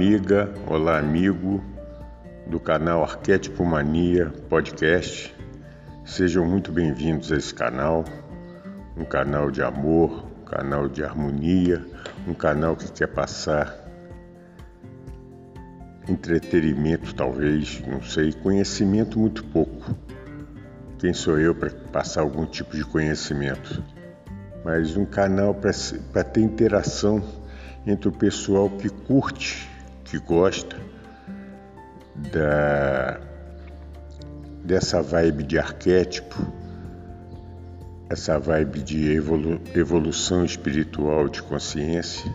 Amiga, olá, amigo do canal Arquétipo Mania Podcast. Sejam muito bem-vindos a esse canal, um canal de amor, um canal de harmonia, um canal que quer passar entretenimento, talvez, não sei, conhecimento muito pouco. Quem sou eu para passar algum tipo de conhecimento? Mas um canal para ter interação entre o pessoal que curte, que gosta da, dessa vibe de arquétipo, essa vibe de evolu, evolução espiritual de consciência.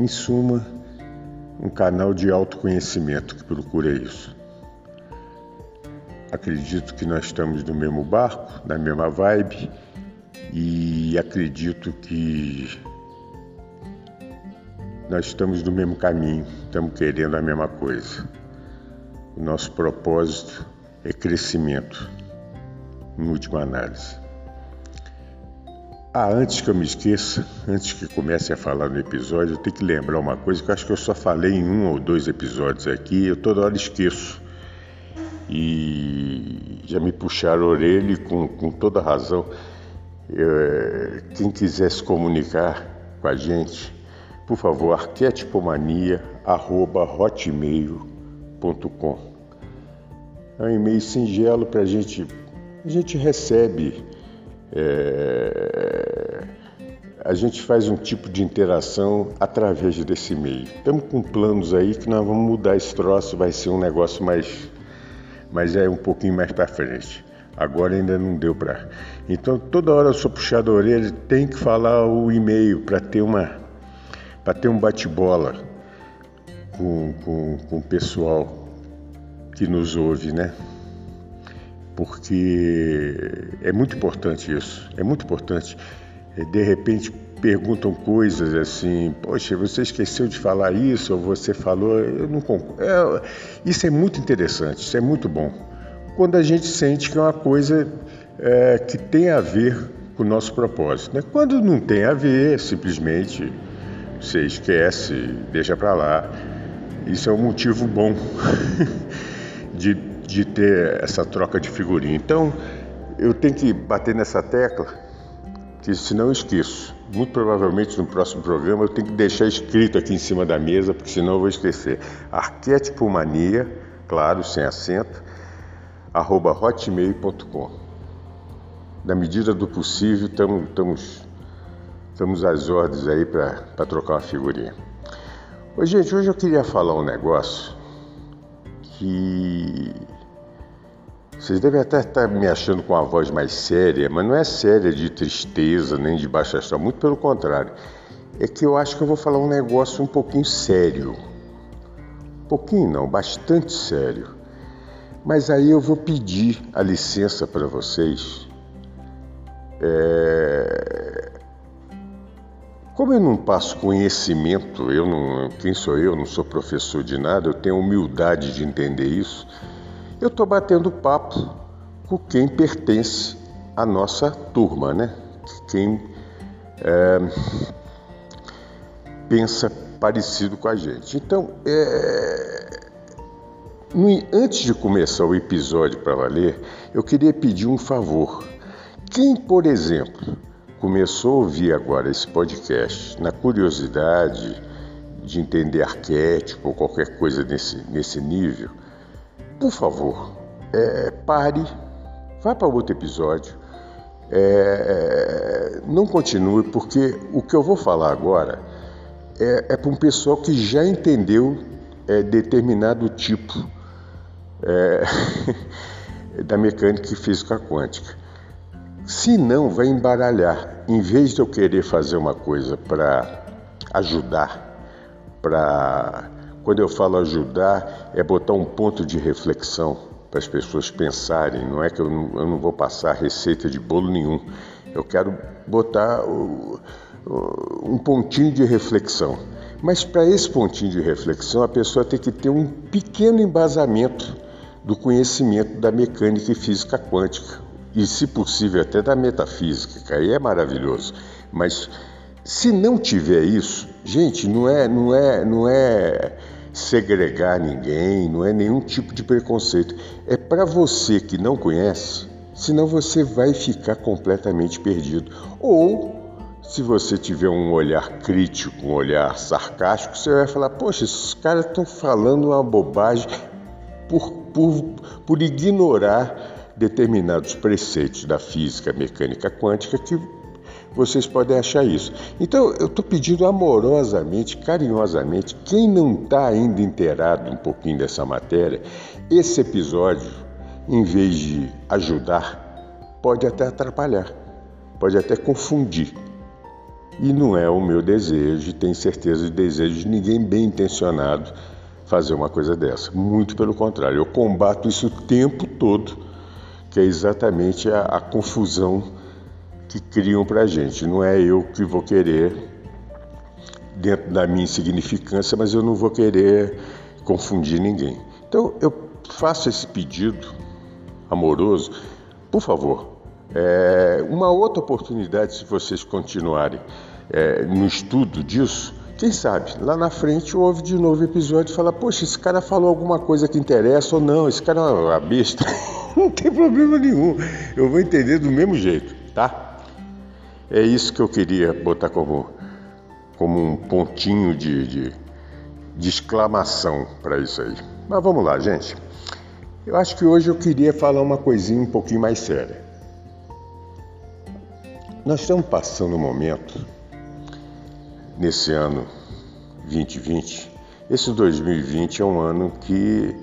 Em suma, um canal de autoconhecimento que procura isso. Acredito que nós estamos no mesmo barco, na mesma vibe, e acredito que nós estamos no mesmo caminho, estamos querendo a mesma coisa. O nosso propósito é crescimento, em última análise. Ah, antes que eu me esqueça, antes que comece a falar no episódio, eu tenho que lembrar uma coisa que eu acho que eu só falei em um ou dois episódios aqui, eu toda hora esqueço. E já me puxaram a orelha com, com toda razão. Eu, quem quiser se comunicar com a gente, por favor, arquetipomania.hotmail.com. É um e-mail singelo para a gente. A gente recebe. É, a gente faz um tipo de interação através desse e-mail. Estamos com planos aí que nós vamos mudar esse troço, vai ser um negócio mais. Mas é um pouquinho mais para frente. Agora ainda não deu para. Então toda hora eu sou puxado a orelha, tem que falar o e-mail para ter uma para ter um bate-bola com, com, com o pessoal que nos ouve, né? Porque é muito importante isso, é muito importante. É, de repente perguntam coisas assim, poxa, você esqueceu de falar isso, ou você falou, eu não concordo. É, isso é muito interessante, isso é muito bom. Quando a gente sente que é uma coisa é, que tem a ver com o nosso propósito. Né? Quando não tem a ver, simplesmente você esquece, deixa para lá. Isso é um motivo bom de, de ter essa troca de figurinha. Então, eu tenho que bater nessa tecla, que senão eu esqueço. Muito provavelmente no próximo programa eu tenho que deixar escrito aqui em cima da mesa, porque senão eu vou esquecer. Arquétipo Mania, claro, sem acento, arroba hotmail.com. Na medida do possível, estamos Estamos às ordens aí para trocar uma figurinha. Ô, gente, hoje eu queria falar um negócio que vocês devem até estar me achando com a voz mais séria, mas não é séria de tristeza nem de baixa astral, muito pelo contrário. É que eu acho que eu vou falar um negócio um pouquinho sério. Um pouquinho não, bastante sério. Mas aí eu vou pedir a licença para vocês. É como eu não passo conhecimento, eu não, quem sou eu? Não sou professor de nada, eu tenho humildade de entender isso. Eu estou batendo papo com quem pertence à nossa turma, né? Quem é, pensa parecido com a gente. Então, é, antes de começar o episódio para valer, eu queria pedir um favor. Quem, por exemplo, começou a ouvir agora esse podcast na curiosidade de entender arquétipo ou qualquer coisa nesse, nesse nível, por favor, é, pare, vá para outro episódio, é, não continue, porque o que eu vou falar agora é, é para um pessoal que já entendeu é, determinado tipo é, da mecânica e física quântica. Se não, vai embaralhar. Em vez de eu querer fazer uma coisa para ajudar para. Quando eu falo ajudar, é botar um ponto de reflexão para as pessoas pensarem. Não é que eu não, eu não, vou passar receita de bolo nenhum. Eu quero botar o, o, um pontinho de reflexão. Mas para esse pontinho de reflexão, a pessoa tem que ter um pequeno embasamento do conhecimento da mecânica e física quântica e, se possível, até da metafísica, que aí é maravilhoso. Mas se não tiver isso, gente, não é, não é, não é segregar ninguém, não é nenhum tipo de preconceito. É para você que não conhece, senão você vai ficar completamente perdido. Ou se você tiver um olhar crítico, um olhar sarcástico, você vai falar: Poxa, esses caras estão falando uma bobagem por, por, por ignorar determinados preceitos da física mecânica quântica que vocês podem achar isso. Então, eu estou pedindo amorosamente, carinhosamente, quem não está ainda inteirado um pouquinho dessa matéria, esse episódio, em vez de ajudar, pode até atrapalhar, pode até confundir. E não é o meu desejo, tenho certeza de desejo de ninguém bem intencionado fazer uma coisa dessa. Muito pelo contrário, eu combato isso o tempo todo, que é exatamente a, a confusão que criam para a gente. Não é eu que vou querer, dentro da minha insignificância, mas eu não vou querer confundir ninguém. Então eu faço esse pedido amoroso, por favor, é, uma outra oportunidade se vocês continuarem é, no estudo disso, quem sabe, lá na frente houve de novo episódio e fala, poxa, esse cara falou alguma coisa que interessa ou não, esse cara é uma besta. não tem problema nenhum. Eu vou entender do mesmo jeito, tá? É isso que eu queria botar como, como um pontinho de, de, de exclamação para isso aí. Mas vamos lá, gente. Eu acho que hoje eu queria falar uma coisinha um pouquinho mais séria. Nós estamos passando um momento nesse ano 2020. Esse 2020 é um ano que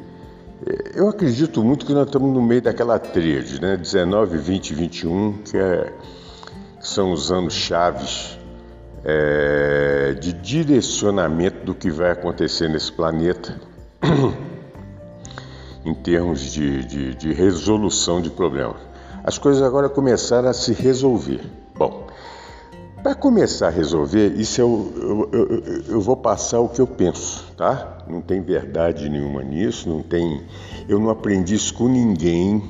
eu acredito muito que nós estamos no meio daquela tríade, né? 19, 20 e 21, que, é, que são os anos chaves é, de direcionamento do que vai acontecer nesse planeta em termos de, de, de resolução de problemas. As coisas agora começaram a se resolver. Bom, para começar a resolver, isso eu, eu, eu, eu, vou passar o que eu penso, tá? Não tem verdade nenhuma nisso, não tem. Eu não aprendi isso com ninguém,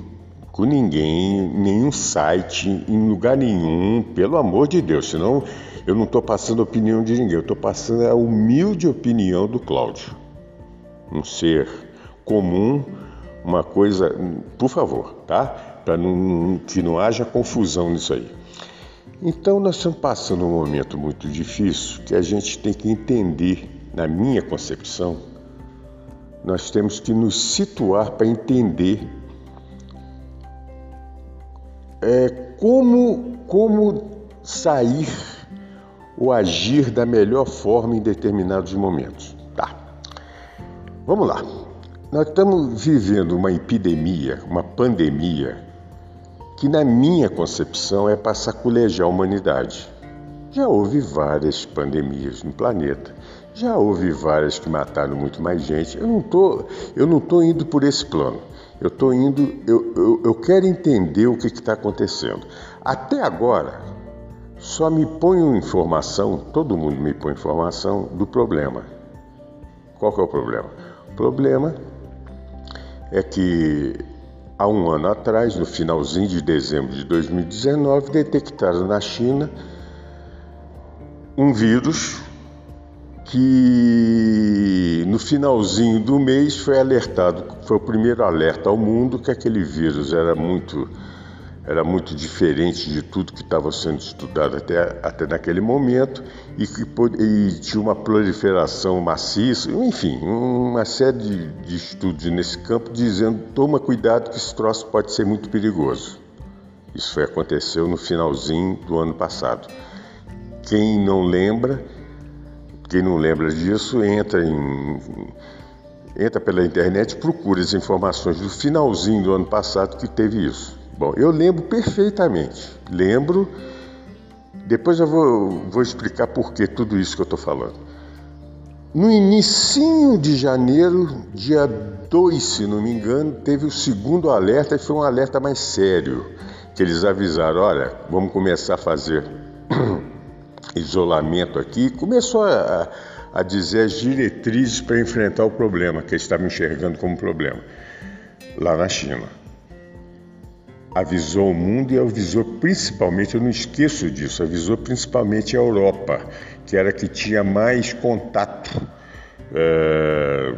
com ninguém, nenhum site, em lugar nenhum, pelo amor de Deus, senão eu não estou passando a opinião de ninguém, eu estou passando a humilde opinião do Cláudio. Um ser comum, uma coisa, por favor, tá? Para que não haja confusão nisso aí. Então, nós estamos passando um momento muito difícil que a gente tem que entender, na minha concepção, nós temos que nos situar para entender é, como, como sair ou agir da melhor forma em determinados momentos. Tá. Vamos lá. Nós estamos vivendo uma epidemia, uma pandemia que, na minha concepção, é para saculejar a humanidade. Já houve várias pandemias no planeta, já houve várias que mataram muito mais gente. Eu não tô, eu não estou indo por esse plano. Eu estou indo, eu, eu, eu quero entender o que está acontecendo. Até agora, só me ponham informação, todo mundo me põe informação do problema. Qual que é o problema? O problema é que Há um ano atrás, no finalzinho de dezembro de 2019, detectaram na China um vírus que no finalzinho do mês foi alertado, foi o primeiro alerta ao mundo que aquele vírus era muito era muito diferente de tudo que estava sendo estudado até, até naquele momento e que e tinha uma proliferação maciça, enfim, uma série de, de estudos nesse campo dizendo toma cuidado que esse troço pode ser muito perigoso. Isso foi, aconteceu no finalzinho do ano passado. Quem não lembra, quem não lembra disso, entra em, entra pela internet, procura as informações do finalzinho do ano passado que teve isso. Bom, eu lembro perfeitamente. Lembro. Depois eu vou, vou explicar por que tudo isso que eu estou falando. No início de janeiro, dia 2, se não me engano, teve o segundo alerta e foi um alerta mais sério, que eles avisaram, olha, vamos começar a fazer isolamento aqui. Começou a, a dizer as diretrizes para enfrentar o problema que eles estavam enxergando como problema lá na China. Avisou o mundo e avisou principalmente, eu não esqueço disso, avisou principalmente a Europa, que era que tinha mais contato. É,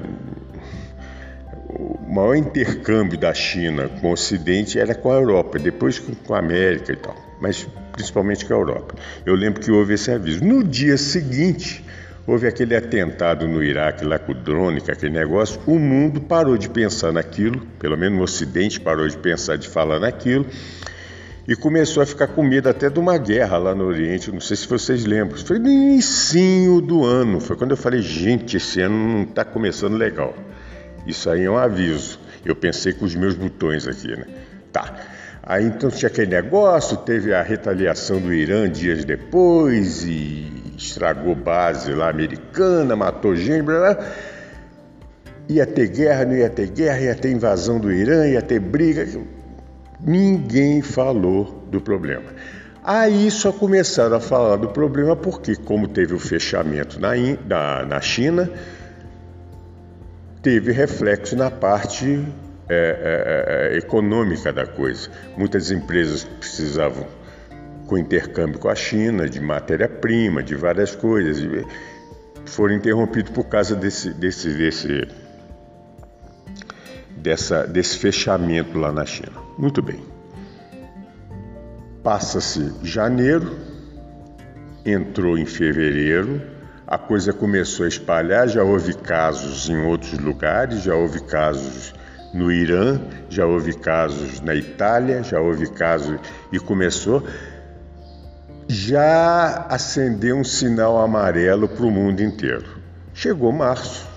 o maior intercâmbio da China com o Ocidente era com a Europa, depois com a América e tal, mas principalmente com a Europa. Eu lembro que houve esse aviso. No dia seguinte, houve aquele atentado no Iraque lá com o drone, com aquele negócio, o mundo parou de pensar naquilo, pelo menos no Ocidente parou de pensar, de falar naquilo, e começou a ficar com medo até de uma guerra lá no Oriente, não sei se vocês lembram, foi no início do ano, foi quando eu falei, gente, esse ano não está começando legal. Isso aí é um aviso. Eu pensei com os meus botões aqui, né? Tá. Aí então tinha aquele negócio, teve a retaliação do Irã dias depois e estragou base lá americana, matou gente, blá, blá. ia ter guerra, não ia ter guerra, ia ter invasão do Irã, ia ter briga. Ninguém falou do problema. Aí só começaram a falar do problema porque, como teve o fechamento na, na, na China, teve reflexo na parte é, é, é, econômica da coisa. Muitas empresas precisavam com intercâmbio com a China, de matéria-prima, de várias coisas, foram interrompidos por causa desse, desse, desse, dessa, desse fechamento lá na China. Muito bem. Passa-se janeiro, entrou em fevereiro, a coisa começou a espalhar, já houve casos em outros lugares, já houve casos no Irã, já houve casos na Itália, já houve casos e começou já acendeu um sinal amarelo para o mundo inteiro. Chegou março,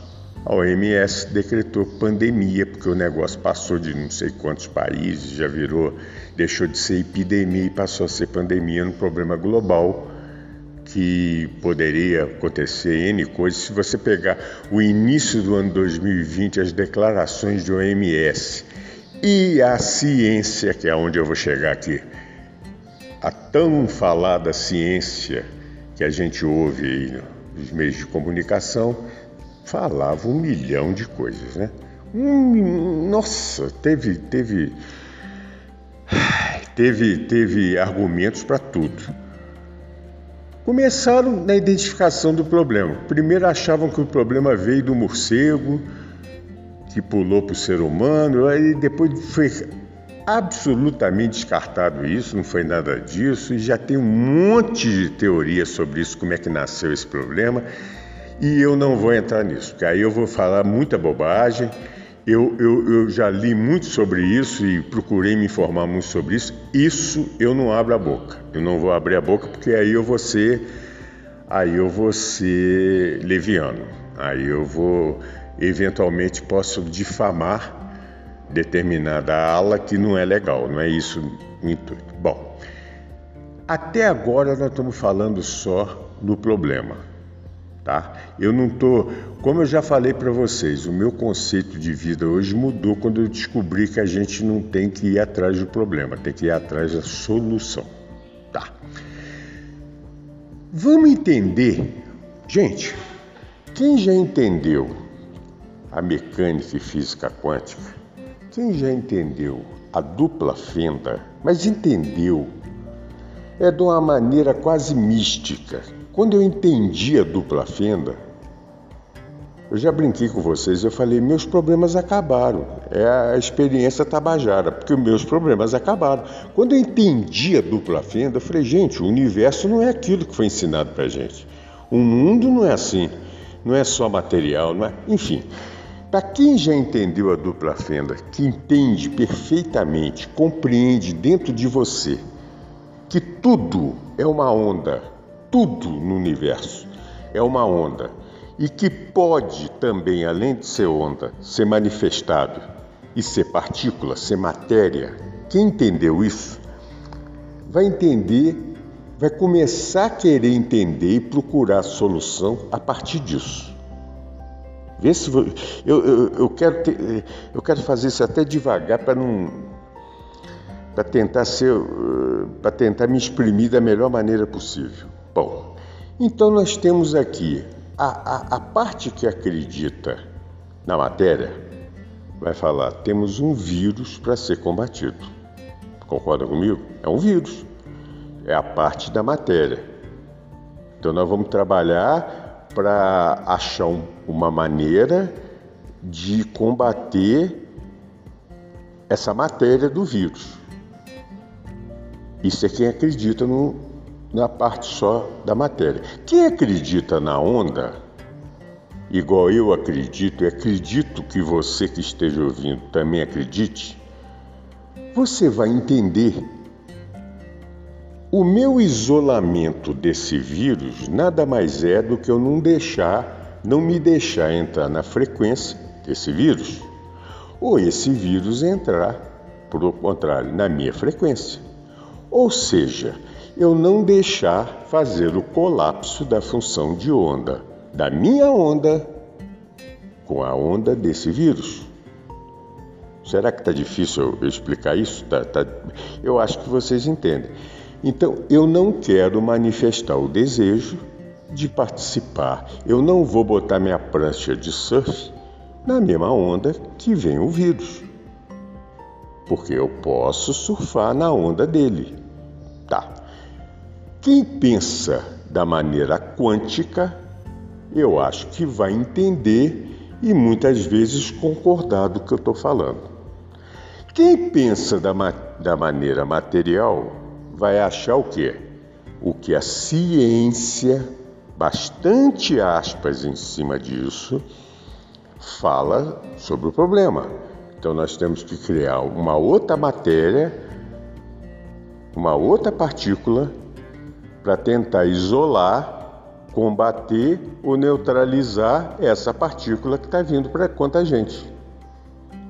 a OMS decretou pandemia, porque o negócio passou de não sei quantos países, já virou, deixou de ser epidemia e passou a ser pandemia, um problema global que poderia acontecer N coisas. Se você pegar o início do ano 2020, as declarações de OMS e a ciência, que é onde eu vou chegar aqui, a tão falada ciência que a gente ouve aí nos meios de comunicação falava um milhão de coisas, né? Hum, nossa, teve, teve, teve, teve argumentos para tudo. Começaram na identificação do problema. Primeiro achavam que o problema veio do morcego, que pulou para o ser humano, aí depois foi absolutamente descartado isso, não foi nada disso, e já tem um monte de teorias sobre isso, como é que nasceu esse problema, e eu não vou entrar nisso, porque aí eu vou falar muita bobagem. Eu, eu, eu já li muito sobre isso e procurei me informar muito sobre isso. Isso eu não abro a boca. Eu não vou abrir a boca porque aí eu vou ser, aí eu vou ser leviano. Aí eu vou, eventualmente, posso difamar determinada ala que não é legal, não é isso o intuito. Bom, até agora nós estamos falando só do problema, tá? Eu não tô, como eu já falei para vocês, o meu conceito de vida hoje mudou quando eu descobri que a gente não tem que ir atrás do problema, tem que ir atrás da solução, tá? Vamos entender, gente. Quem já entendeu a mecânica e física quântica quem já entendeu a dupla fenda, mas entendeu, é de uma maneira quase mística. Quando eu entendi a dupla fenda, eu já brinquei com vocês, eu falei, meus problemas acabaram. É a experiência tabajara, porque meus problemas acabaram. Quando eu entendi a dupla fenda, eu falei, gente, o universo não é aquilo que foi ensinado pra gente. O mundo não é assim, não é só material, não é? Enfim, para quem já entendeu a dupla fenda, que entende perfeitamente, compreende dentro de você que tudo é uma onda, tudo no universo é uma onda e que pode também, além de ser onda, ser manifestado e ser partícula, ser matéria. Quem entendeu isso vai entender, vai começar a querer entender e procurar solução a partir disso. Vê se eu, eu, eu, quero ter, eu quero fazer isso até devagar para não para tentar ser para tentar me exprimir da melhor maneira possível. Bom, então nós temos aqui a, a, a parte que acredita na matéria vai falar temos um vírus para ser combatido. Concorda comigo? É um vírus. É a parte da matéria. Então nós vamos trabalhar para achar um, uma maneira de combater essa matéria do vírus. Isso é quem acredita no, na parte só da matéria. Quem acredita na onda, igual eu acredito, e acredito que você que esteja ouvindo também acredite, você vai entender. O meu isolamento desse vírus nada mais é do que eu não deixar, não me deixar entrar na frequência desse vírus, ou esse vírus entrar, por contrário, na minha frequência. Ou seja, eu não deixar fazer o colapso da função de onda, da minha onda com a onda desse vírus. Será que está difícil eu explicar isso? Tá, tá... Eu acho que vocês entendem. Então, eu não quero manifestar o desejo de participar. Eu não vou botar minha prancha de surf na mesma onda que vem o vírus. Porque eu posso surfar na onda dele. Tá. Quem pensa da maneira quântica, eu acho que vai entender e muitas vezes concordar do que eu estou falando. Quem pensa da, ma da maneira material vai achar o quê? O que a ciência, bastante aspas em cima disso, fala sobre o problema. Então nós temos que criar uma outra matéria, uma outra partícula para tentar isolar, combater ou neutralizar essa partícula que está vindo para conta a gente.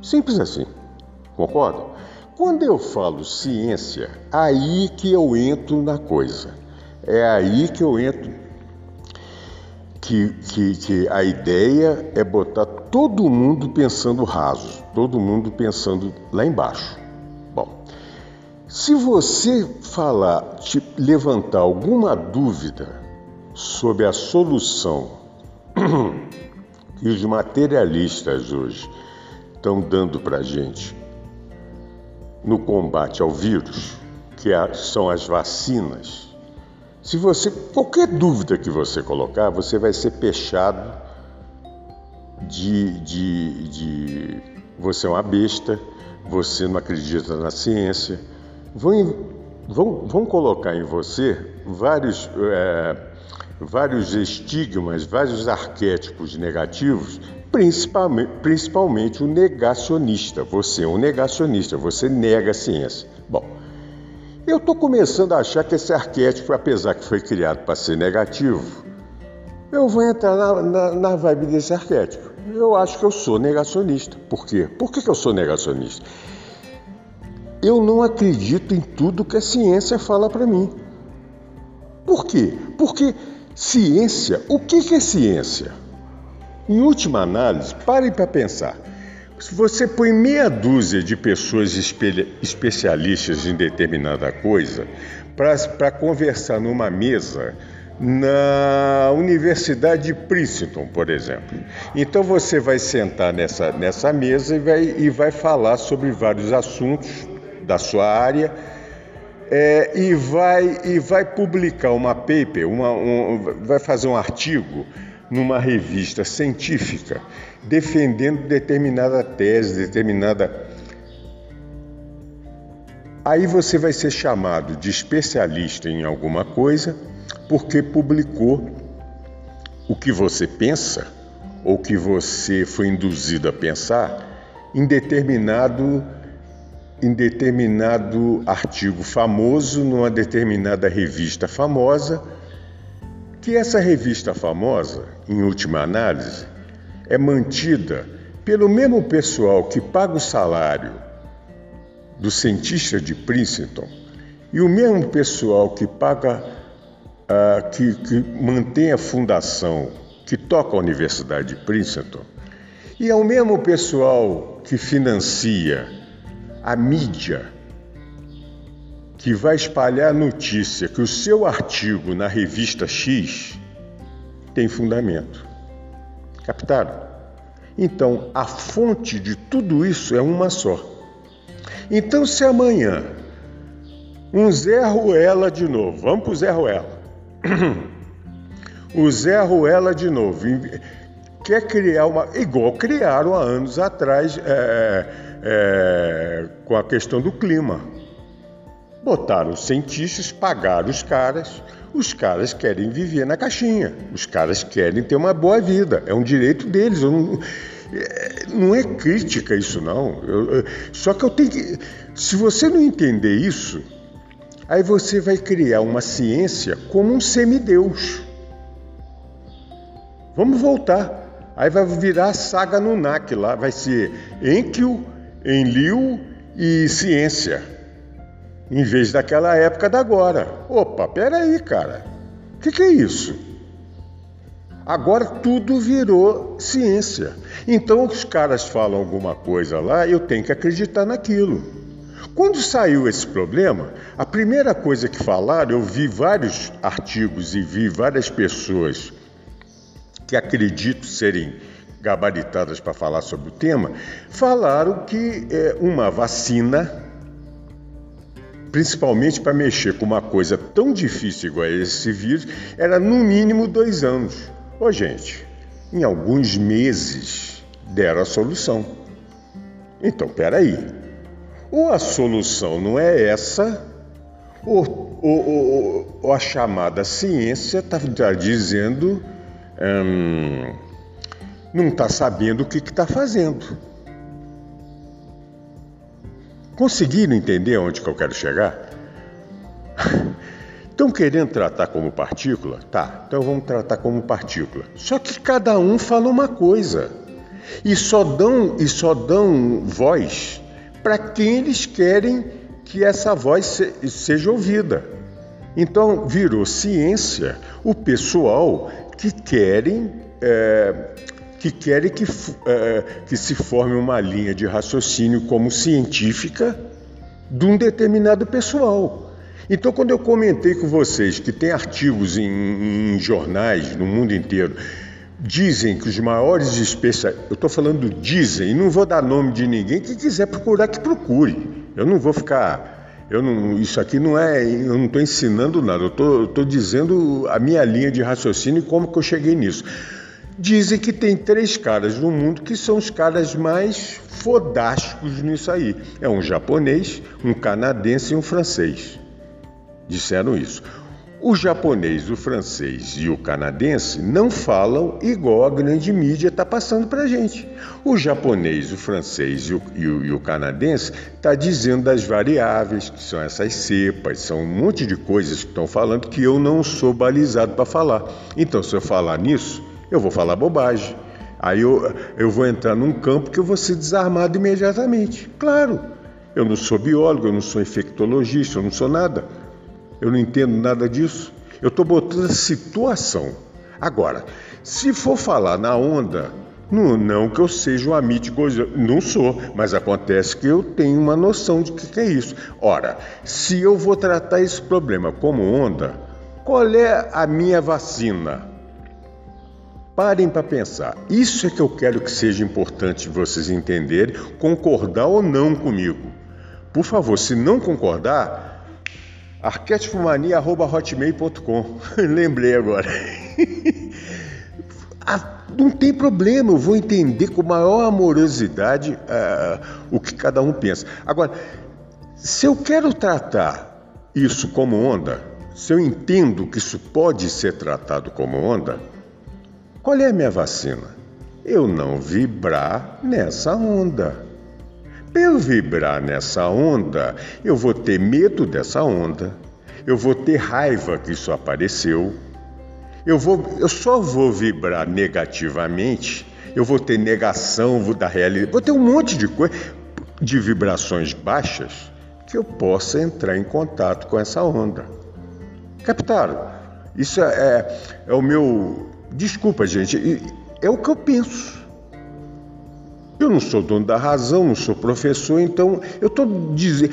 Simples assim. Concordam? Quando eu falo ciência, aí que eu entro na coisa. É aí que eu entro. Que, que, que a ideia é botar todo mundo pensando raso, todo mundo pensando lá embaixo. Bom, se você falar, te levantar alguma dúvida sobre a solução que os materialistas hoje estão dando para a gente no combate ao vírus, que são as vacinas, se você qualquer dúvida que você colocar, você vai ser pechado de, de, de você é uma besta, você não acredita na ciência. Vão, vão, vão colocar em você vários, é, vários estigmas, vários arquétipos negativos principalmente, principalmente o negacionista. Você é um negacionista, você nega a ciência. Bom, eu estou começando a achar que esse arquétipo, apesar que foi criado para ser negativo, eu vou entrar na, na, na, vibe desse arquétipo. Eu acho que eu sou negacionista. Por quê? Por que, que eu sou negacionista? Eu não acredito em tudo que a ciência fala para mim. Por quê? Porque ciência, o que, que é ciência? Em última análise, parem para pensar. Se você põe meia dúzia de pessoas especialistas em determinada coisa para conversar numa mesa na Universidade de Princeton, por exemplo. Então você vai sentar nessa, nessa mesa e vai, e vai falar sobre vários assuntos da sua área é, e, vai, e vai publicar uma paper, uma, um, vai fazer um artigo numa revista científica defendendo determinada tese, determinada. Aí você vai ser chamado de especialista em alguma coisa porque publicou o que você pensa ou que você foi induzido a pensar em determinado em determinado artigo famoso numa determinada revista famosa que essa revista famosa, em última análise, é mantida pelo mesmo pessoal que paga o salário do cientista de Princeton e o mesmo pessoal que paga, uh, que, que mantém a fundação que toca a Universidade de Princeton, E é o mesmo pessoal que financia a mídia que vai espalhar a notícia que o seu artigo na revista X tem fundamento. Captaram? Então, a fonte de tudo isso é uma só. Então, se amanhã um Zé Ruela de novo, vamos para o Zé Ruela. o Zé Ruela de novo quer criar uma. igual criaram há anos atrás é, é, com a questão do clima. Botaram os cientistas, pagaram os caras, os caras querem viver na caixinha, os caras querem ter uma boa vida, é um direito deles. Não, é, não, é crítica isso, não. Eu, só que eu tenho que. Se você não entender isso, aí você vai criar uma ciência como um semideus. Vamos voltar. Aí vai virar a saga NAC lá, vai ser Enkiu, Enlil e ciência em vez daquela época da agora. Opa, peraí, cara. O que, que é isso? Agora tudo virou ciência. Então os caras falam alguma coisa lá, eu tenho que acreditar naquilo. Quando saiu esse problema, a primeira coisa que falaram, eu vi vários artigos e vi várias pessoas que acredito serem gabaritadas para falar sobre o tema, falaram que é, uma vacina principalmente para mexer com uma coisa tão difícil igual esse vírus, era no mínimo dois anos. Ô, gente, em alguns meses deram a solução. Então, peraí. Ou a solução não é essa, ou, ou, ou, ou a chamada ciência está tá dizendo. Hum, não está sabendo o que está fazendo. Conseguiram entender onde que eu quero chegar? Estão querendo tratar como partícula? Tá, então vamos tratar como partícula. Só que cada um fala uma coisa. E só dão, e só dão voz para quem eles querem que essa voz se, seja ouvida. Então virou ciência o pessoal que querem é, que querem que, é, que se forme uma linha de raciocínio como científica de um determinado pessoal. Então, quando eu comentei com vocês que tem artigos em, em jornais no mundo inteiro, dizem que os maiores especialistas, eu estou falando dizem, não vou dar nome de ninguém, que quiser procurar, que procure. Eu não vou ficar. Eu não, isso aqui não é. Eu não estou ensinando nada, eu estou dizendo a minha linha de raciocínio e como que eu cheguei nisso. Dizem que tem três caras no mundo que são os caras mais fodásticos nisso aí. É um japonês, um canadense e um francês. Disseram isso. O japonês, o francês e o canadense não falam igual a grande mídia está passando para a gente. O japonês, o francês e o, e o, e o canadense está dizendo das variáveis, que são essas cepas, são um monte de coisas que estão falando que eu não sou balizado para falar. Então, se eu falar nisso, eu vou falar bobagem. Aí eu, eu vou entrar num campo que eu vou ser desarmado imediatamente. Claro, eu não sou biólogo, eu não sou infectologista, eu não sou nada. Eu não entendo nada disso. Eu estou botando a situação. Agora, se for falar na onda, não, não que eu seja um amigo, não sou, mas acontece que eu tenho uma noção de que, que é isso. Ora, se eu vou tratar esse problema como onda, qual é a minha vacina? Parem para pensar. Isso é que eu quero que seja importante vocês entenderem, concordar ou não comigo. Por favor, se não concordar, arquetipomania.hotmail.com. Lembrei agora. ah, não tem problema, eu vou entender com maior amorosidade uh, o que cada um pensa. Agora, se eu quero tratar isso como onda, se eu entendo que isso pode ser tratado como onda, qual é a minha vacina? Eu não vibrar nessa onda. Para eu vibrar nessa onda, eu vou ter medo dessa onda, eu vou ter raiva que isso apareceu, eu, vou, eu só vou vibrar negativamente, eu vou ter negação da realidade, vou ter um monte de coisa, de vibrações baixas, que eu possa entrar em contato com essa onda. Captaram? Isso é, é, é o meu Desculpa, gente, é o que eu penso. Eu não sou dono da razão, não sou professor, então eu estou dizendo.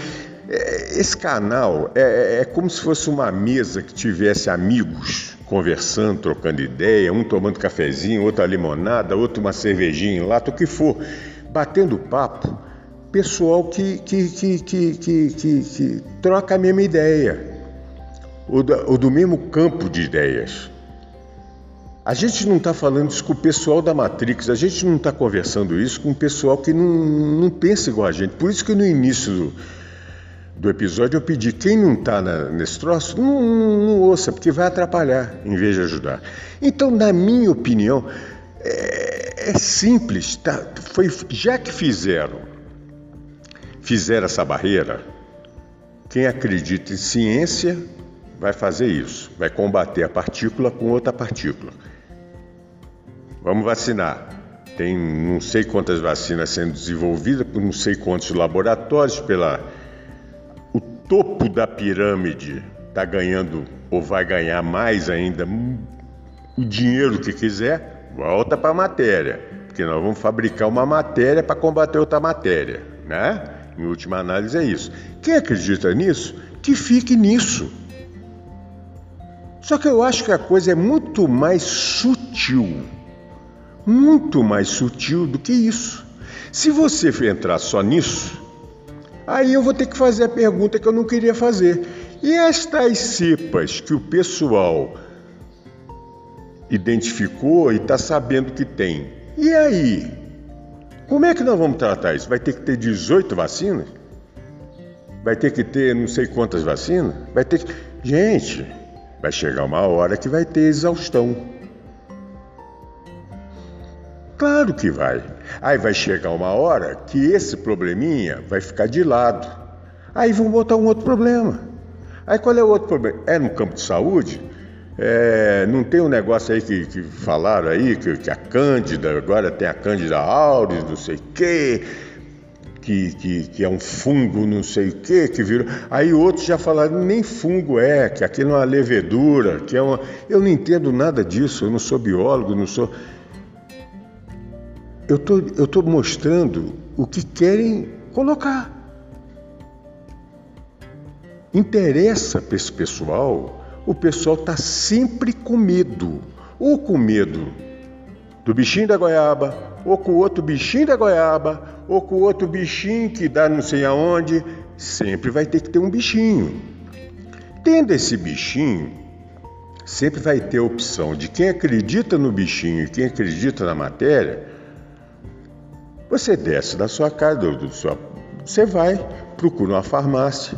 É, esse canal é, é como se fosse uma mesa que tivesse amigos conversando, trocando ideia, um tomando cafezinho, outro a limonada, outro uma cervejinha lata, o que for, batendo papo, pessoal que, que, que, que, que, que, que troca a mesma ideia, ou, ou do mesmo campo de ideias. A gente não está falando isso com o pessoal da Matrix, a gente não está conversando isso com o pessoal que não, não pensa igual a gente. Por isso que no início do, do episódio eu pedi, quem não está nesse troço, não, não, não, ouça, porque vai atrapalhar em vez de ajudar. Então, na minha opinião, é, é simples, tá? Foi, já que fizeram, fizeram essa barreira, quem acredita em ciência vai fazer isso, vai combater a partícula com outra partícula. Vamos vacinar. Tem não sei quantas vacinas sendo desenvolvidas por não sei quantos laboratórios pela topo da pirâmide está ganhando ou vai ganhar mais ainda o dinheiro que quiser, volta para a matéria, porque nós vamos fabricar uma matéria para combater outra matéria, né? Em última análise é isso. Quem acredita nisso, que fique nisso. Só que eu acho que a coisa é muito mais sutil, muito mais sutil do que isso. Se você entrar só nisso, Aí eu vou ter que fazer a pergunta que eu não queria fazer. E estas cepas que o pessoal identificou e está sabendo que tem, e aí? Como é que nós vamos tratar isso? Vai ter que ter 18 vacinas? Vai ter que ter não sei quantas vacinas? Vai ter que. Gente, vai chegar uma hora que vai ter exaustão. Claro que vai. Aí vai chegar uma hora que esse probleminha vai ficar de lado. Aí vão botar um outro problema. Aí qual é o outro problema? É no campo de saúde? É, não tem um negócio aí que, que falaram aí, que, que, a Cândida, agora tem a Cândida auris, não sei o quê, que, que, que, é um fungo, não sei o quê, que virou. Aí outros já falaram, nem fungo é, que aquilo é uma levedura, que é uma. Eu não entendo nada disso, eu não sou biólogo, não sou eu tô, estou mostrando o que querem colocar. Interessa para esse pessoal, o pessoal está sempre com medo. Ou com medo do bichinho da goiaba, ou com outro bichinho da goiaba, ou com outro bichinho que dá não sei aonde. Sempre vai ter que ter um bichinho. Tendo esse bichinho, sempre vai ter a opção de quem acredita no bichinho e quem acredita na matéria você desce da sua casa, do, do sua, você vai, procura uma farmácia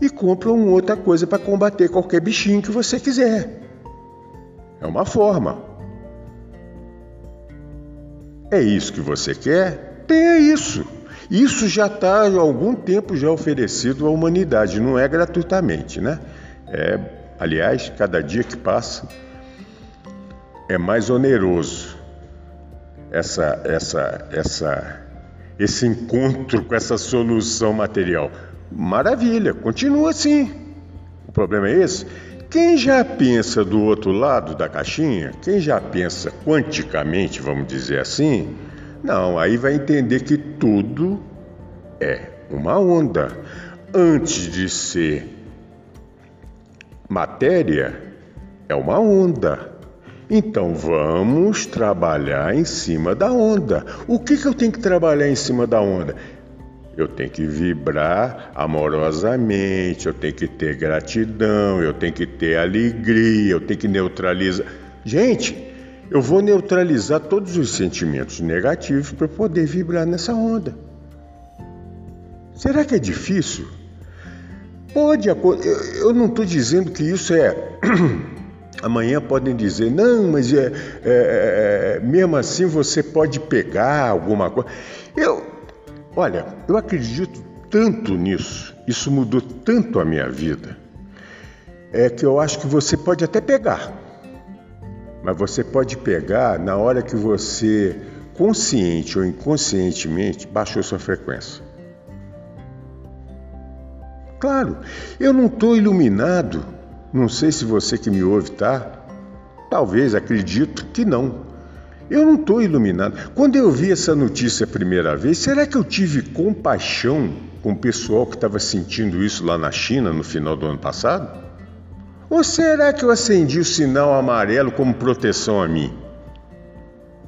e compra uma outra coisa para combater qualquer bichinho que você quiser. É uma forma. É isso que você quer? Tenha isso. Isso já está há algum tempo já oferecido à humanidade, não é gratuitamente, né? É, aliás, cada dia que passa é mais oneroso essa, essa, essa, esse encontro com essa solução material. Maravilha, continua assim. O problema é esse. Quem já pensa do outro lado da caixinha, quem já pensa quanticamente, vamos dizer assim, não, aí vai entender que tudo é uma onda. Antes de ser matéria, é uma onda. Então vamos trabalhar em cima da onda. O que, que eu tenho que trabalhar em cima da onda? Eu tenho que vibrar amorosamente, eu tenho que ter gratidão, eu tenho que ter alegria, eu tenho que neutralizar. Gente, eu vou neutralizar todos os sentimentos negativos para poder vibrar nessa onda. Será que é difícil? Pode, eu não estou dizendo que isso é Amanhã podem dizer, não, mas é, é, é, mesmo assim você pode pegar alguma coisa. Eu, olha, eu acredito tanto nisso, isso mudou tanto a minha vida, é que eu acho que você pode até pegar, mas você pode pegar na hora que você, consciente ou inconscientemente, baixou sua frequência. Claro, eu não estou iluminado não sei se você que me ouve tá. Talvez, acredito que não. Eu não estou iluminado. Quando eu vi essa notícia a primeira vez, será que eu tive compaixão com o pessoal que estava sentindo isso lá na China no final do ano passado? Ou será que eu acendi o sinal amarelo como proteção a mim?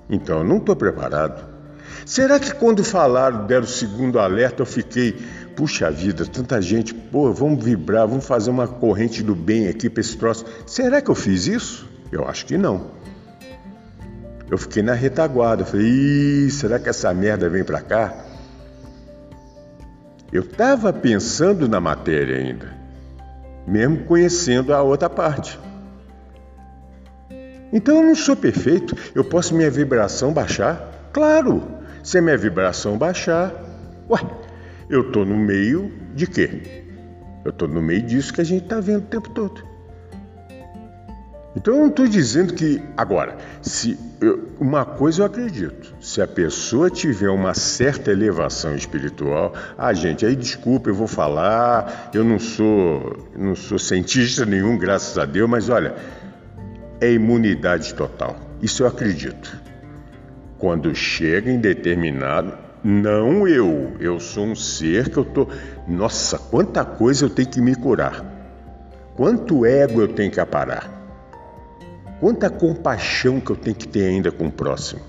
Então, eu não estou preparado. Será que quando falaram, deram o segundo alerta, eu fiquei, puxa vida, tanta gente, pô, vamos vibrar, vamos fazer uma corrente do bem aqui para esse troço. Será que eu fiz isso? Eu acho que não. Eu fiquei na retaguarda, falei, será que essa merda vem para cá? Eu estava pensando na matéria ainda, mesmo conhecendo a outra parte. Então eu não sou perfeito, eu posso minha vibração baixar? Claro, se a minha vibração baixar, ué, eu estou no meio de quê? Eu estou no meio disso que a gente está vendo o tempo todo. Então eu não estou dizendo que agora, se eu, uma coisa eu acredito, se a pessoa tiver uma certa elevação espiritual, ah, gente, aí desculpa, eu vou falar, eu não sou, não sou cientista nenhum, graças a Deus, mas olha, é imunidade total. Isso eu acredito. Quando chega em determinado, não eu, eu sou um ser que eu tô, nossa, quanta coisa eu tenho que me curar. Quanto ego eu tenho que aparar. Quanta compaixão que eu tenho que ter ainda com o próximo.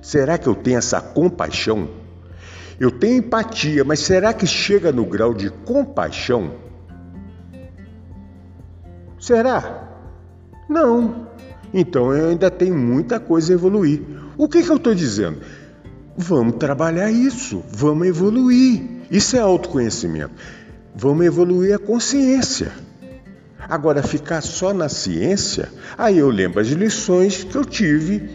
Será que eu tenho essa compaixão? Eu tenho empatia, mas será que chega no grau de compaixão? Será? Não. Então eu ainda tenho muita coisa a evoluir. O que, que eu estou dizendo? Vamos trabalhar isso, vamos evoluir. Isso é autoconhecimento. Vamos evoluir a consciência. Agora, ficar só na ciência, aí eu lembro as lições que eu tive,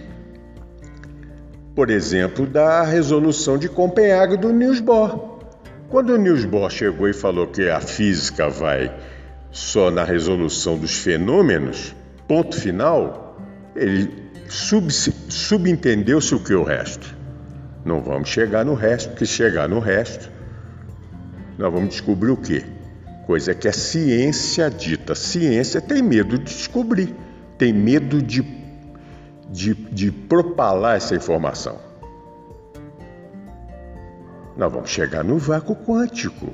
por exemplo, da resolução de Copenhague do Niels Bohr. Quando o Niels Bohr chegou e falou que a física vai só na resolução dos fenômenos, ponto final, ele sub, subentendeu-se o que o resto. Não vamos chegar no resto, porque chegar no resto, nós vamos descobrir o quê? Coisa que a ciência dita. ciência tem medo de descobrir, tem medo de, de, de propalar essa informação. Nós vamos chegar no vácuo quântico.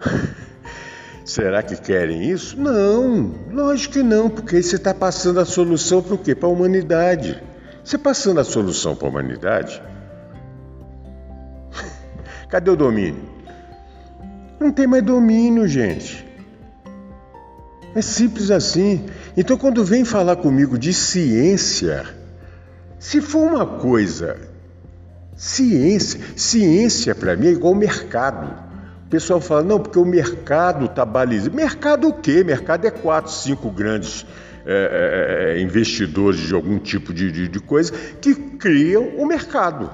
Será que querem isso? Não, lógico que não, porque você está passando a solução para o quê? Para a humanidade. Você passando a solução para a humanidade? Cadê o domínio? Não tem mais domínio, gente. É simples assim. Então, quando vem falar comigo de ciência, se for uma coisa, ciência, ciência para mim é igual mercado pessoal fala, não, porque o mercado está balizado. Mercado o quê? Mercado é quatro, cinco grandes é, é, é, investidores de algum tipo de, de, de coisa que criam o mercado.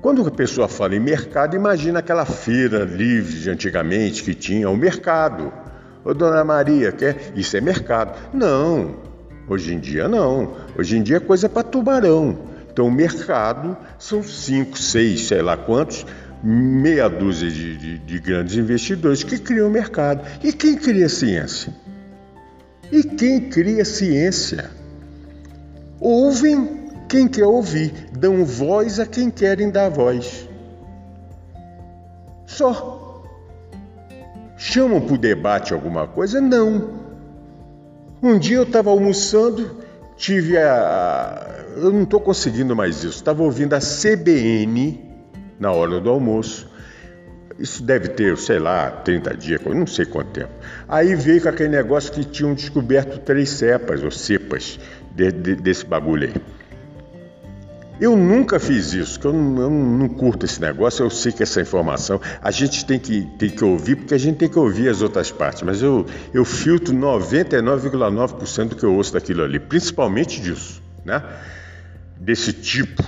Quando a pessoa fala em mercado, imagina aquela feira livre de antigamente que tinha o mercado. Ô dona Maria, quer? Isso é mercado. Não, hoje em dia não. Hoje em dia é coisa para tubarão. Então o mercado são cinco, seis, sei lá quantos meia dúzia de, de, de grandes investidores que criam o mercado. E quem cria ciência? E quem cria ciência? Ouvem quem quer ouvir, dão voz a quem querem dar voz. Só. Chamam para o debate alguma coisa? Não. Um dia eu estava almoçando, tive a. Eu não estou conseguindo mais isso. Estava ouvindo a CBN na hora do almoço. Isso deve ter, sei lá, 30 dias, não sei quanto tempo. Aí veio com aquele negócio que tinham descoberto três cepas ou cepas de, de, desse bagulho aí. Eu nunca fiz isso, que eu não, eu não, curto esse negócio, eu sei que essa informação a gente tem que, tem que ouvir, porque a gente tem que ouvir as outras partes, mas eu, eu filtro 99,9% do que eu ouço daquilo ali, principalmente disso, né? Desse tipo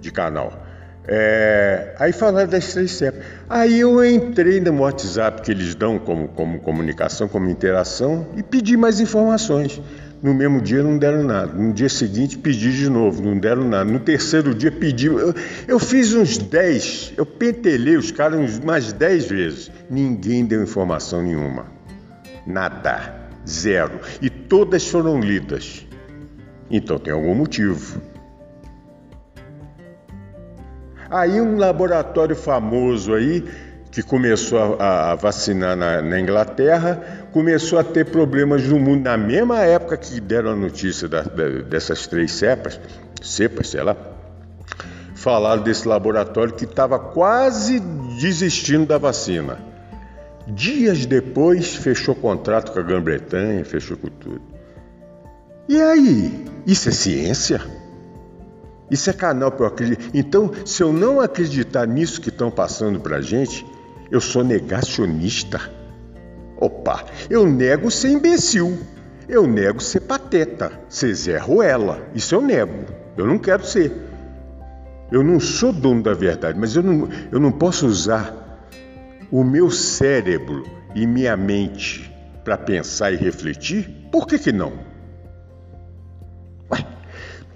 de canal. É, aí falaram das três cepas. Aí eu entrei no WhatsApp que eles dão como, como comunicação, como interação, e pedi mais informações. No mesmo dia não deram nada. No dia seguinte pedi de novo, não deram nada. No terceiro dia pedi. Eu, eu fiz uns dez, eu pentelei os caras umas dez vezes. Ninguém deu informação nenhuma. Nada. Zero. E todas foram lidas. Então tem algum motivo. Aí um laboratório famoso aí que começou a, a vacinar na, na, Inglaterra, começou a ter problemas no mundo na mesma época que deram a notícia da, da, dessas três cepas, cepas, sei lá. Falaram desse laboratório que estava quase desistindo da vacina. Dias depois, fechou contrato com a Grã-Bretanha, fechou com tudo. E aí? Isso é ciência? Isso é canal para eu acreditar. Então, se eu não acreditar nisso que estão passando para a gente, eu sou negacionista. Opa, eu nego ser imbecil. Eu nego ser pateta, ser Zé Ruela. Isso eu nego. Eu não quero ser. Eu não sou dono da verdade, mas eu não, eu não posso usar o meu cérebro e minha mente para pensar e refletir? Por que, que não?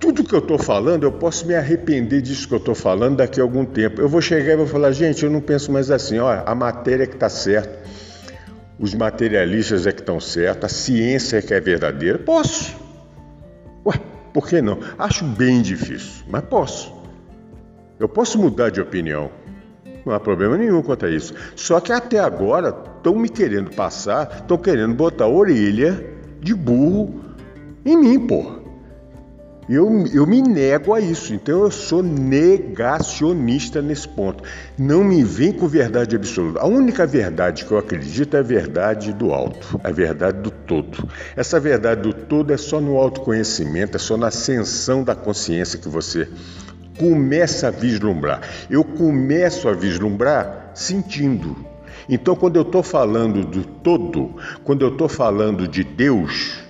Tudo que eu estou falando, eu posso me arrepender disso que eu estou falando daqui a algum tempo. Eu vou chegar e vou falar, gente, eu não penso mais assim, ó, a matéria é que está certa, os materialistas é que estão certos, a ciência é que é verdadeira. Posso. Ué, por que não? Acho bem difícil, mas posso. Eu posso mudar de opinião. Não há problema nenhum quanto a isso. Só que até agora estão me querendo passar, estão querendo botar orelha de burro em mim, porra. Eu, eu me nego a isso, então eu sou negacionista nesse ponto. Não me vem com verdade absoluta. A única verdade que eu acredito é a verdade do alto, a verdade do todo. Essa verdade do todo é só no autoconhecimento, é só na ascensão da consciência que você começa a vislumbrar. Eu começo a vislumbrar sentindo. Então, quando eu estou falando do todo, quando eu estou falando de Deus,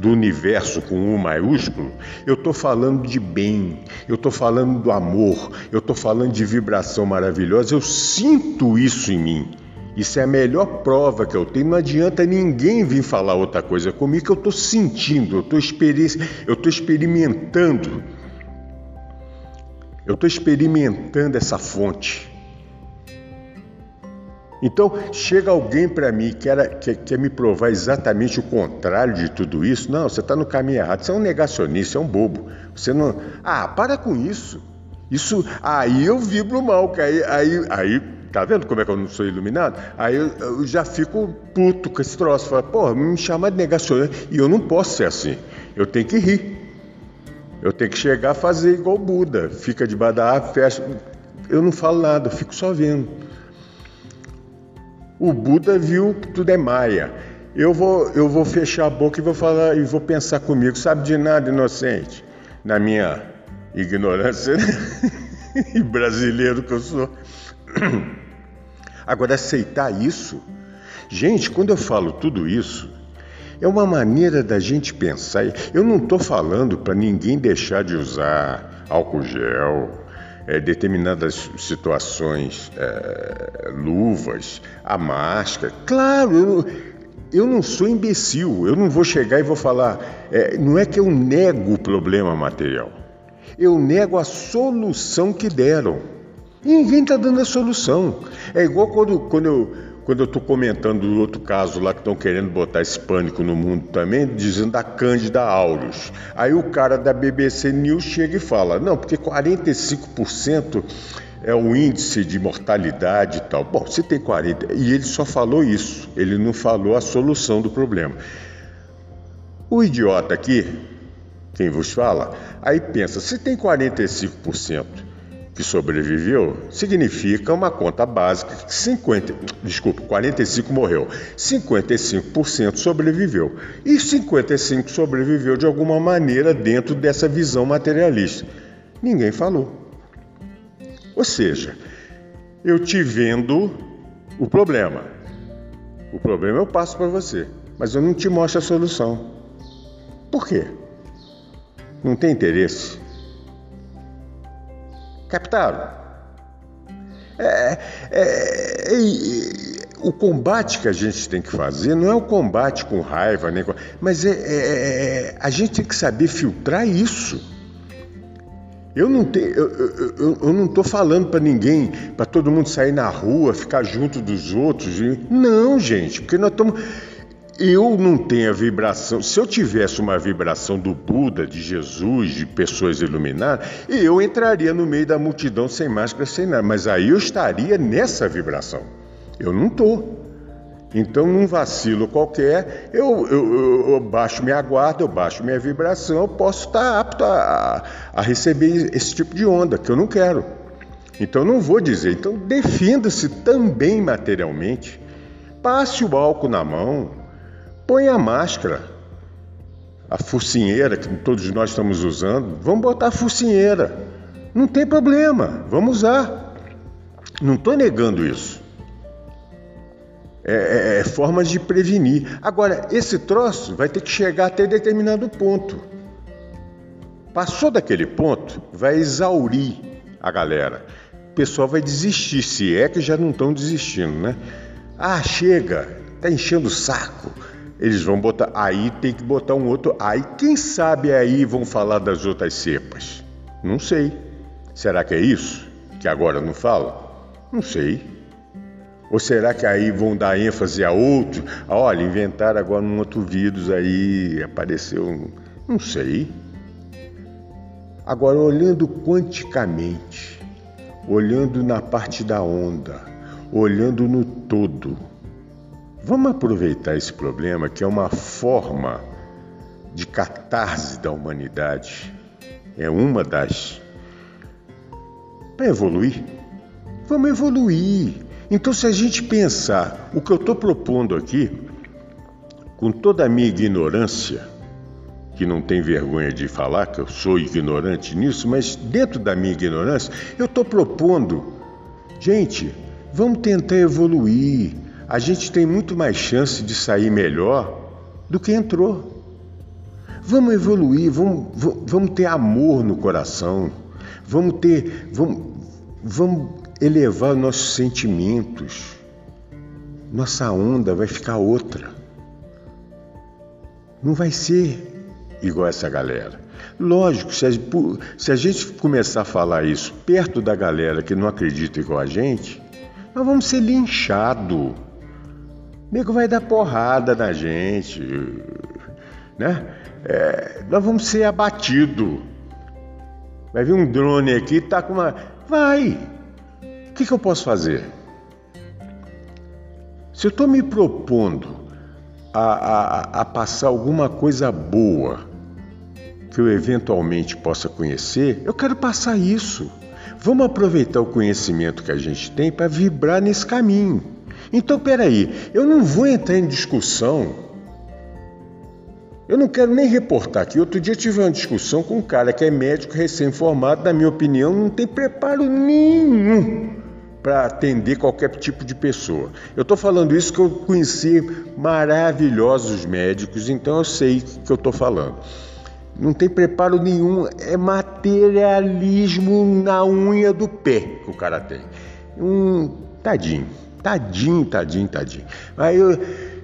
do universo com um maiúsculo, eu estou falando de bem, eu estou falando do amor, eu estou falando de vibração maravilhosa, eu sinto isso em mim. Isso é a melhor prova que eu tenho. Não adianta ninguém vir falar outra coisa comigo que eu estou sentindo, eu estou experi experimentando. Eu estou experimentando essa fonte. Então, chega alguém para mim que quer, quer, me provar exatamente o contrário de tudo isso. Não, você está no caminho errado. Você é um negacionista, é um bobo. Você não. Ah, para com isso. Isso. Aí eu vibro mal, que aí, aí, aí Tá vendo como é que eu não sou iluminado? Aí eu, eu já fico puto com esse troço. Falo, pô, me chama de negacionista. E eu não posso ser assim. Eu tenho que rir. Eu tenho que chegar a fazer igual Buda. Fica da árvore, fecha. Eu não falo nada, eu fico só vendo. O Buda viu que tudo é maia. Eu vou, eu vou fechar a boca e vou falar e vou pensar comigo, sabe de nada, inocente, na minha ignorância e brasileiro que eu sou. Agora aceitar isso, gente, quando eu falo tudo isso, é uma maneira da gente pensar. Eu não estou falando para ninguém deixar de usar álcool gel, é, determinadas situações, é, luvas, a máscara. Claro, eu, eu não sou imbecil, eu não vou chegar e vou falar. É, não é que eu nego o problema material, eu nego a solução que deram. ninguém está dando a solução. É igual quando, quando eu quando eu estou comentando o outro caso lá que estão querendo botar esse pânico no mundo também, dizendo da Cândida aureus. Aí o cara da BBC News chega e fala: não, porque 45% é o índice de mortalidade e tal. Bom, se tem 40%, e ele só falou isso, ele não falou a solução do problema. O idiota aqui, quem vos fala, aí pensa: se tem 45%, que sobreviveu significa uma conta básica que 50, desculpa, 45 morreu, 55% sobreviveu e 55 sobreviveu de alguma maneira dentro dessa visão materialista. Ninguém falou. Ou seja, eu te vendo o problema. O problema eu passo para você, mas eu não te mostro a solução. Por quê? Não tem interesse. Captaram? É, é, é, o combate que a gente tem que fazer não é o combate com raiva, nem com, mas é, é, é, a gente tem que saber filtrar isso. Eu não tenho, eu, eu, eu não estou falando para ninguém, para todo mundo sair na rua, ficar junto dos outros. Não, gente, porque nós estamos. Eu não tenho a vibração. Se eu tivesse uma vibração do Buda, de Jesus, de pessoas iluminadas, eu entraria no meio da multidão sem máscara, sem nada. Mas aí eu estaria nessa vibração. Eu não estou. Então, num vacilo qualquer, eu, eu, eu, baixo minha guarda, eu baixo minha vibração, eu posso estar apto a, a receber esse tipo de onda, que eu não quero. Então, não vou dizer. Então, defenda-se também materialmente. Passe o álcool na mão, põe a máscara, a focinheira que todos nós estamos usando. Vamos botar a focinheira. Não tem problema, vamos usar. Não estou negando isso. É, é, é formas de prevenir. Agora, esse troço vai ter que chegar até determinado ponto. Passou daquele ponto, vai exaurir a galera. O pessoal vai desistir, se é que já não estão desistindo, né? Ah, chega, tá enchendo o saco. Eles vão botar, aí tem que botar um outro. Aí quem sabe aí vão falar das outras cepas? Não sei. Será que é isso? Que agora não fala? Não sei. Ou será que aí vão dar ênfase a outro? Olha, inventaram agora um outro vírus aí, apareceu. Não sei. Agora, olhando quanticamente, olhando na parte da onda, olhando no todo, vamos aproveitar esse problema que é uma forma de catarse da humanidade. É uma das. Para evoluir. Vamos evoluir então, se a gente pensar o que eu estou propondo aqui, com toda a minha ignorância, que não tem vergonha de falar que eu sou ignorante nisso, mas dentro da minha ignorância, eu estou propondo, gente, vamos tentar evoluir. A gente tem muito mais chance de sair melhor do que entrou. Vamos evoluir, vamos, vamos ter amor no coração, vamos ter, vamos, vamos elevar nossos sentimentos, nossa onda vai ficar outra. Não vai ser igual essa galera. Lógico, se a, se a gente começar a falar isso perto da galera que não acredita igual a gente, nós vamos ser linchados. O nego vai dar porrada na gente, né? É, nós vamos ser abatidos. Vai vir um drone aqui tá com uma. Vai! que, que eu posso fazer? Se eu estou me propondo a, a, a passar alguma coisa boa que eu eventualmente possa conhecer, eu quero passar isso. Vamos aproveitar o conhecimento que a gente tem para vibrar nesse caminho. Então, peraí, eu não vou entrar em discussão. Eu não quero nem reportar aqui. Outro dia tive uma discussão com um cara que é médico recém-formado, na minha opinião, não tem preparo nenhum para atender qualquer tipo de pessoa. Eu estou falando isso que eu conheci maravilhosos médicos, então eu sei que eu estou falando. Não tem preparo nenhum, é materialismo na unha do pé que o cara tem. Um tadinho, tadinho, tadinho, tadinho. Aí eu,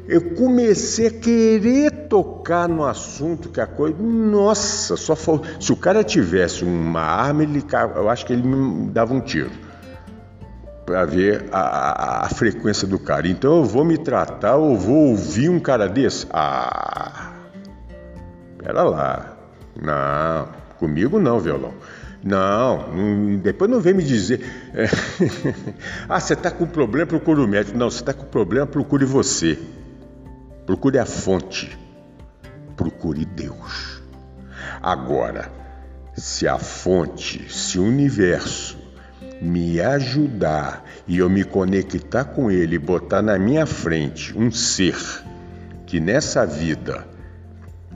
eu comecei a querer tocar no assunto que a coisa. Nossa, só for... se o cara tivesse uma arma, ele, eu acho que ele me dava um tiro para ver a, a, a, frequência do cara. Então eu vou me tratar ou vou ouvir um cara desse? Ah, pera lá. Não, comigo não, violão. Não, não depois não vem me dizer. É, ah, você está com problema, procure o médico. Não, você está com problema, procure você. Procure a fonte. Procure Deus. Agora, se a fonte, se o universo, me ajudar e eu me conectar com ele, botar na minha frente um ser que nessa vida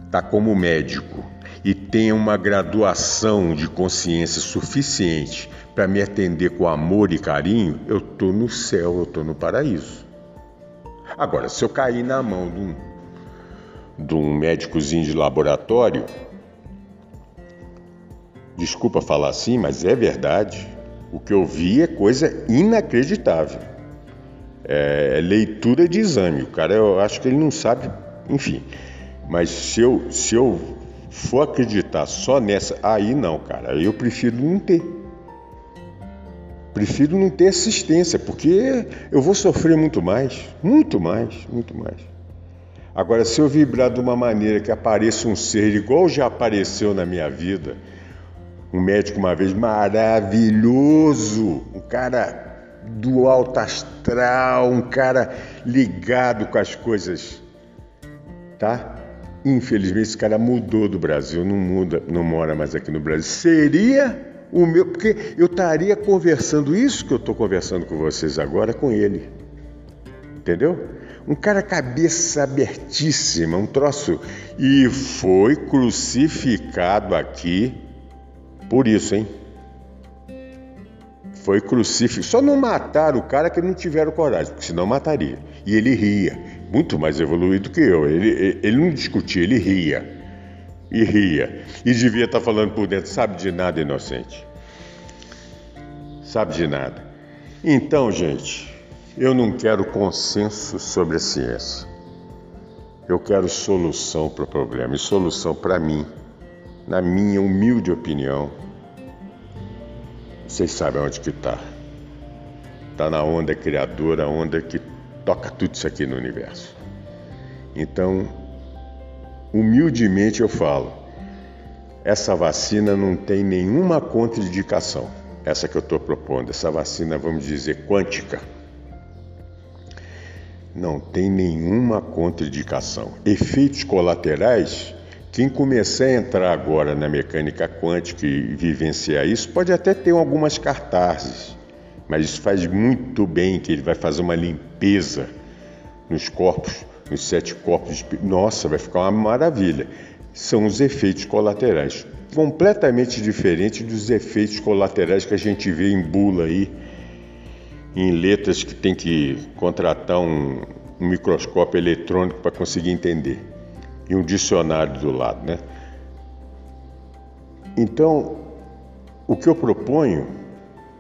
está como médico e tem uma graduação de consciência suficiente para me atender com amor e carinho, eu estou no céu, eu estou no paraíso. Agora, se eu cair na mão de um, de um médicozinho de laboratório, desculpa falar assim, mas é verdade o que eu vi é coisa inacreditável. É, é leitura de exame. O cara, eu acho que ele não sabe, enfim. Mas se eu, se eu for acreditar só nessa, aí não, cara. Eu prefiro não ter. Prefiro não ter assistência, porque eu vou sofrer muito mais, muito mais, muito mais. Agora, se eu vibrar de uma maneira que apareça um ser igual já apareceu na minha vida, um médico uma vez maravilhoso, um cara do alto astral, um cara ligado com as coisas, tá? Infelizmente esse cara mudou do Brasil, não muda, não mora mais aqui no Brasil. Seria o meu, porque eu estaria conversando isso que eu estou conversando com vocês agora com ele, entendeu? Um cara cabeça abertíssima, um troço e foi crucificado aqui por isso, hein? Foi crucifixo. Só não mataram o cara que não tiveram coragem, porque senão mataria. E ele ria, muito mais evoluído que eu. Ele, ele não discutia, ele ria. E ria. E devia estar falando por dentro, sabe de nada, inocente. Sabe de nada. Então, gente, eu não quero consenso sobre a ciência. Eu quero solução para o problema. E solução para mim, na minha humilde opinião, vocês sabem onde que está. Está na onda criadora, a onda que toca tudo isso aqui no universo. Então, humildemente eu falo, essa vacina não tem nenhuma contraindicação. Essa que eu estou propondo, essa vacina, vamos dizer, quântica. Não tem nenhuma contraindicação. Efeitos colaterais quem começar a entrar agora na mecânica quântica e vivenciar isso, pode até ter algumas cartazes, mas isso faz muito bem, que ele vai fazer uma limpeza nos corpos, nos sete corpos. Nossa, vai ficar uma maravilha. São os efeitos colaterais, completamente diferentes dos efeitos colaterais que a gente vê em bula aí, em letras que tem que contratar um, um microscópio eletrônico para conseguir entender e um dicionário do lado, né? Então, o que eu proponho,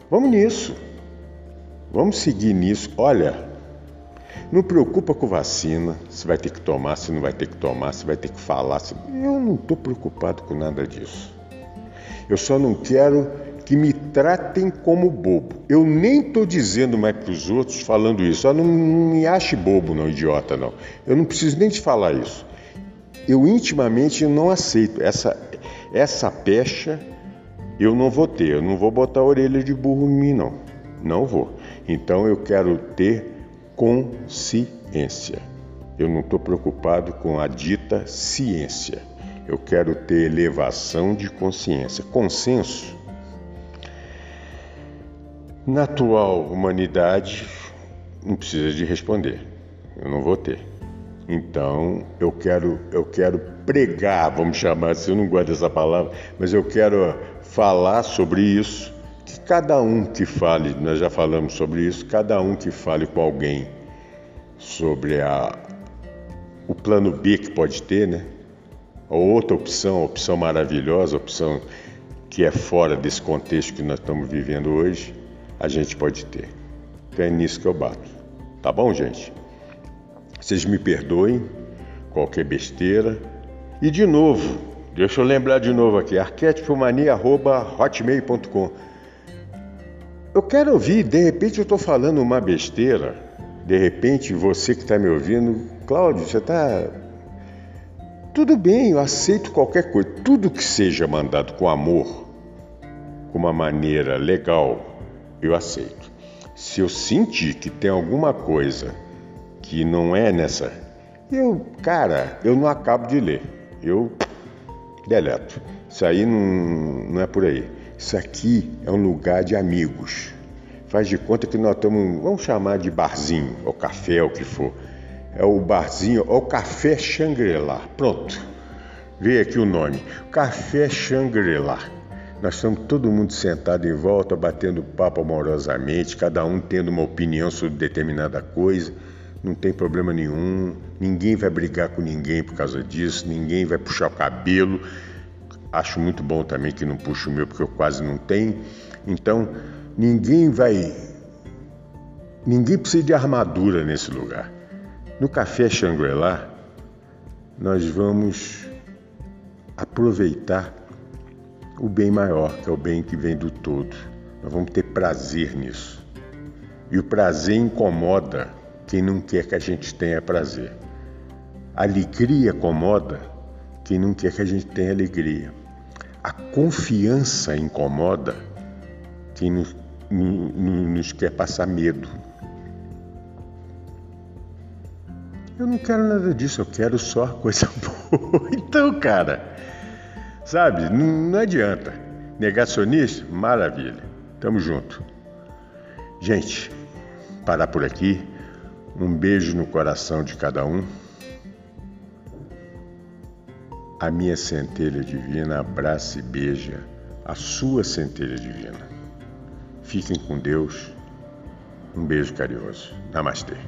vamos nisso. Vamos seguir nisso. Olha, não preocupa com vacina, se vai ter que tomar, se não vai ter que tomar, se vai ter que falar. Se... Eu não estou preocupado com nada disso. Eu só não quero que me tratem como bobo. Eu nem estou dizendo mais para os outros falando isso. Só não, não me ache bobo, não, idiota, não. Eu não preciso nem te falar isso eu intimamente não aceito essa essa pecha. Eu não vou ter, eu não vou botar a orelha de burro em mim, não. Não vou. Então eu quero ter consciência. Eu não estou preocupado com a dita ciência. Eu quero ter elevação de consciência. Consenso. Na atual humanidade, não precisa de responder. Eu não vou ter. Então, eu quero, eu quero pregar, vamos chamar assim, eu não gosto dessa palavra, mas eu quero falar sobre isso. Que cada um que fale, nós já falamos sobre isso, cada um que fale com alguém sobre a, o plano B que pode ter, né? Ou outra opção, opção maravilhosa, opção que é fora desse contexto que nós estamos vivendo hoje, a gente pode ter. Então é nisso que eu bato. Tá bom, gente? Vocês me perdoem qualquer besteira. E de novo, deixa eu lembrar de novo aqui, arquétipomania.hotmail.com. Eu quero ouvir, de repente eu estou falando uma besteira, de repente você que está me ouvindo, Cláudio, você está. Tudo bem, eu aceito qualquer coisa, tudo que seja mandado com amor, com uma maneira legal, eu aceito. Se eu sentir que tem alguma coisa que não é nessa. Eu, cara, eu não acabo de ler. Eu deleto. Isso aí não, não é por aí. Isso aqui é um lugar de amigos. Faz de conta que nós estamos, vamos chamar de barzinho, ou café, o que for. É o barzinho, ou café Shangri-La. Pronto. Veio aqui o nome. Café Shangri-La. Nós estamos todo mundo sentado em volta, batendo papo amorosamente, cada um tendo uma opinião sobre determinada coisa não tem problema nenhum, ninguém vai brigar com ninguém por causa disso, ninguém vai puxar o cabelo. Acho muito bom também que não puxa o meu, porque eu quase não tenho. Então, ninguém vai. Ninguém precisa de armadura nesse lugar. No Café Shangri-La, nós vamos aproveitar o bem maior, que é o bem que vem do todo. Nós vamos ter prazer nisso. E o prazer incomoda quem não quer que a gente tenha prazer. alegria acomoda quem não quer que a gente tenha alegria. A confiança incomoda quem nos, nos quer passar medo. Eu não quero nada disso, eu quero só coisa boa. Então, cara, sabe, não, não adianta. Negacionista? Maravilha. Tamo junto. Gente, parar por aqui. Um beijo no coração de cada um. A minha centelha divina abraça e beija a sua centelha divina. Fiquem com Deus. Um beijo carinhoso. Namastê.